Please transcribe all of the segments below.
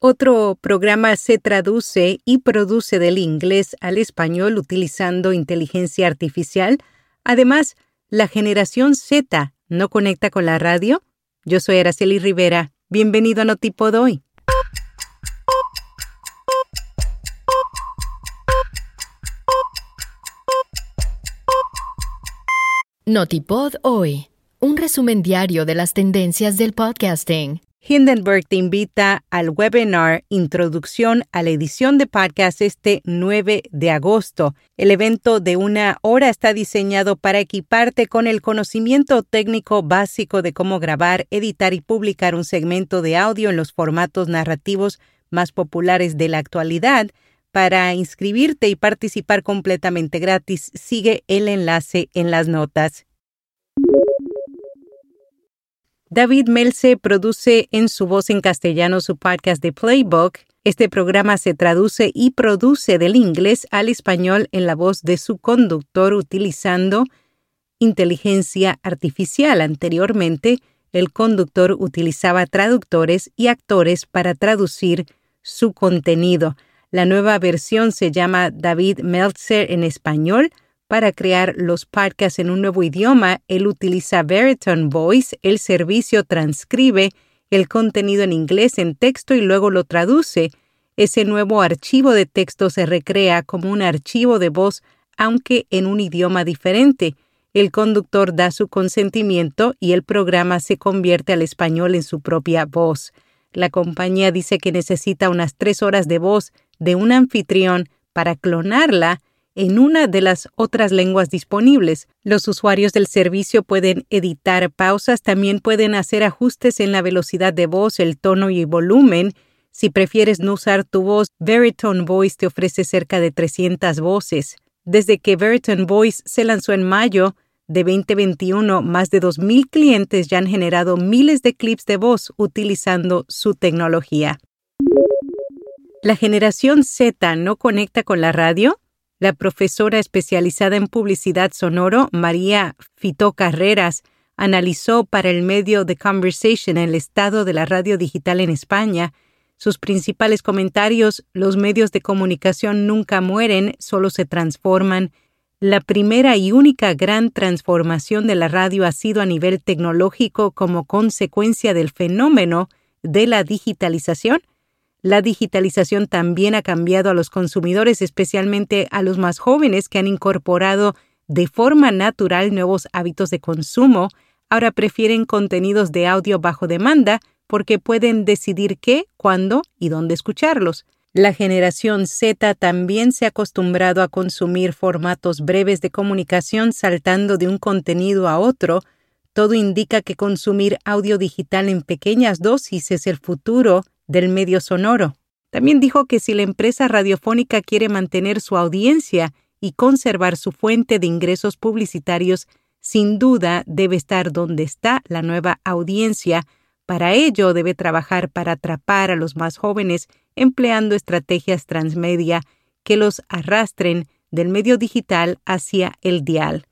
Otro programa se traduce y produce del inglés al español utilizando inteligencia artificial. Además, la generación Z no conecta con la radio. Yo soy Araceli Rivera. Bienvenido a Notipod hoy. Notipod hoy. Un resumen diario de las tendencias del podcasting. Hindenburg te invita al webinar Introducción a la edición de podcast este 9 de agosto. El evento de una hora está diseñado para equiparte con el conocimiento técnico básico de cómo grabar, editar y publicar un segmento de audio en los formatos narrativos más populares de la actualidad. Para inscribirte y participar completamente gratis, sigue el enlace en las notas. David Melce produce en su voz en castellano su podcast de Playbook. Este programa se traduce y produce del inglés al español en la voz de su conductor utilizando inteligencia artificial. Anteriormente, el conductor utilizaba traductores y actores para traducir su contenido. La nueva versión se llama David Meltzer en español para crear los podcasts en un nuevo idioma, él utiliza Veritone Voice. El servicio transcribe el contenido en inglés en texto y luego lo traduce. Ese nuevo archivo de texto se recrea como un archivo de voz, aunque en un idioma diferente. El conductor da su consentimiento y el programa se convierte al español en su propia voz. La compañía dice que necesita unas tres horas de voz de un anfitrión para clonarla en una de las otras lenguas disponibles. Los usuarios del servicio pueden editar pausas, también pueden hacer ajustes en la velocidad de voz, el tono y el volumen. Si prefieres no usar tu voz, Veritone Voice te ofrece cerca de 300 voces. Desde que Veritone Voice se lanzó en mayo de 2021, más de 2.000 clientes ya han generado miles de clips de voz utilizando su tecnología. ¿La generación Z no conecta con la radio? La profesora especializada en publicidad sonoro, María Fito Carreras, analizó para el medio The Conversation el estado de la radio digital en España. Sus principales comentarios, los medios de comunicación nunca mueren, solo se transforman. La primera y única gran transformación de la radio ha sido a nivel tecnológico como consecuencia del fenómeno de la digitalización la digitalización también ha cambiado a los consumidores, especialmente a los más jóvenes que han incorporado de forma natural nuevos hábitos de consumo. Ahora prefieren contenidos de audio bajo demanda porque pueden decidir qué, cuándo y dónde escucharlos. La generación Z también se ha acostumbrado a consumir formatos breves de comunicación saltando de un contenido a otro. Todo indica que consumir audio digital en pequeñas dosis es el futuro del medio sonoro. También dijo que si la empresa radiofónica quiere mantener su audiencia y conservar su fuente de ingresos publicitarios, sin duda debe estar donde está la nueva audiencia. Para ello debe trabajar para atrapar a los más jóvenes empleando estrategias transmedia que los arrastren del medio digital hacia el dial.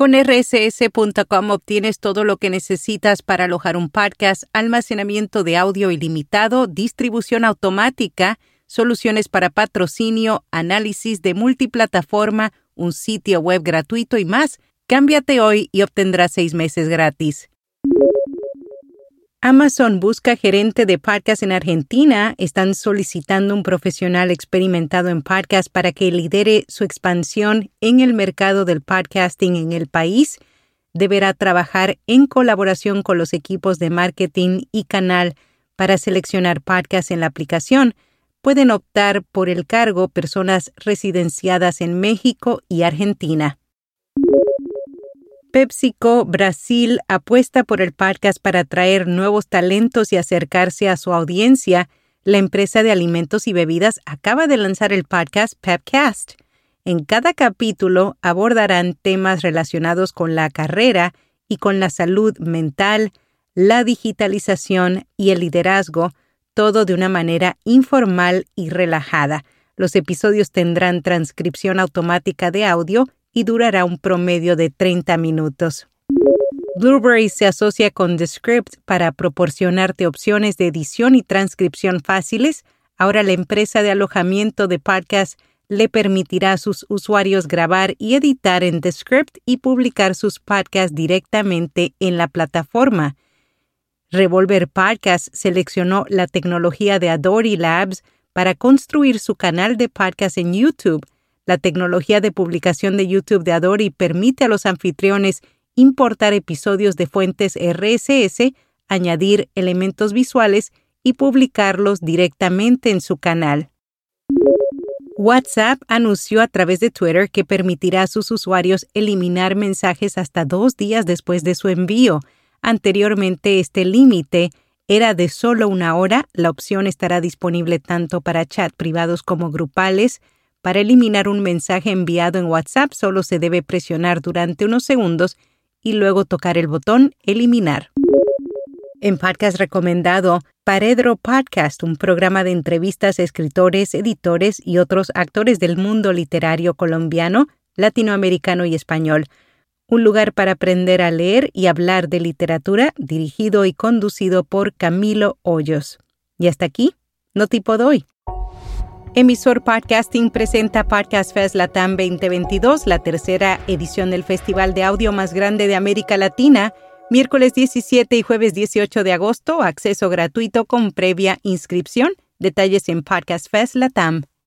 Con rss.com obtienes todo lo que necesitas para alojar un podcast, almacenamiento de audio ilimitado, distribución automática, soluciones para patrocinio, análisis de multiplataforma, un sitio web gratuito y más. Cámbiate hoy y obtendrás seis meses gratis. Amazon busca gerente de podcast en Argentina. Están solicitando un profesional experimentado en podcast para que lidere su expansión en el mercado del podcasting en el país. Deberá trabajar en colaboración con los equipos de marketing y canal para seleccionar podcasts en la aplicación. Pueden optar por el cargo personas residenciadas en México y Argentina. PepsiCo Brasil apuesta por el podcast para atraer nuevos talentos y acercarse a su audiencia. La empresa de alimentos y bebidas acaba de lanzar el podcast Pepcast. En cada capítulo abordarán temas relacionados con la carrera y con la salud mental, la digitalización y el liderazgo, todo de una manera informal y relajada. Los episodios tendrán transcripción automática de audio y durará un promedio de 30 minutos. Blueberry se asocia con Descript para proporcionarte opciones de edición y transcripción fáciles. Ahora la empresa de alojamiento de podcast le permitirá a sus usuarios grabar y editar en Descript y publicar sus podcasts directamente en la plataforma. Revolver Podcast seleccionó la tecnología de Adobe Labs para construir su canal de podcast en YouTube. La tecnología de publicación de YouTube de Adobe permite a los anfitriones importar episodios de fuentes RSS, añadir elementos visuales y publicarlos directamente en su canal. WhatsApp anunció a través de Twitter que permitirá a sus usuarios eliminar mensajes hasta dos días después de su envío. Anteriormente este límite era de solo una hora. La opción estará disponible tanto para chat privados como grupales. Para eliminar un mensaje enviado en WhatsApp solo se debe presionar durante unos segundos y luego tocar el botón Eliminar. En podcast recomendado, Paredro Podcast, un programa de entrevistas a escritores, editores y otros actores del mundo literario colombiano, latinoamericano y español. Un lugar para aprender a leer y hablar de literatura, dirigido y conducido por Camilo Hoyos. Y hasta aquí, no tipo doy. Emisor Podcasting presenta Podcast Fest Latam 2022, la tercera edición del festival de audio más grande de América Latina Miércoles 17 y jueves 18 de agosto, acceso gratuito con previa inscripción. Detalles en Podcast Fest Latam.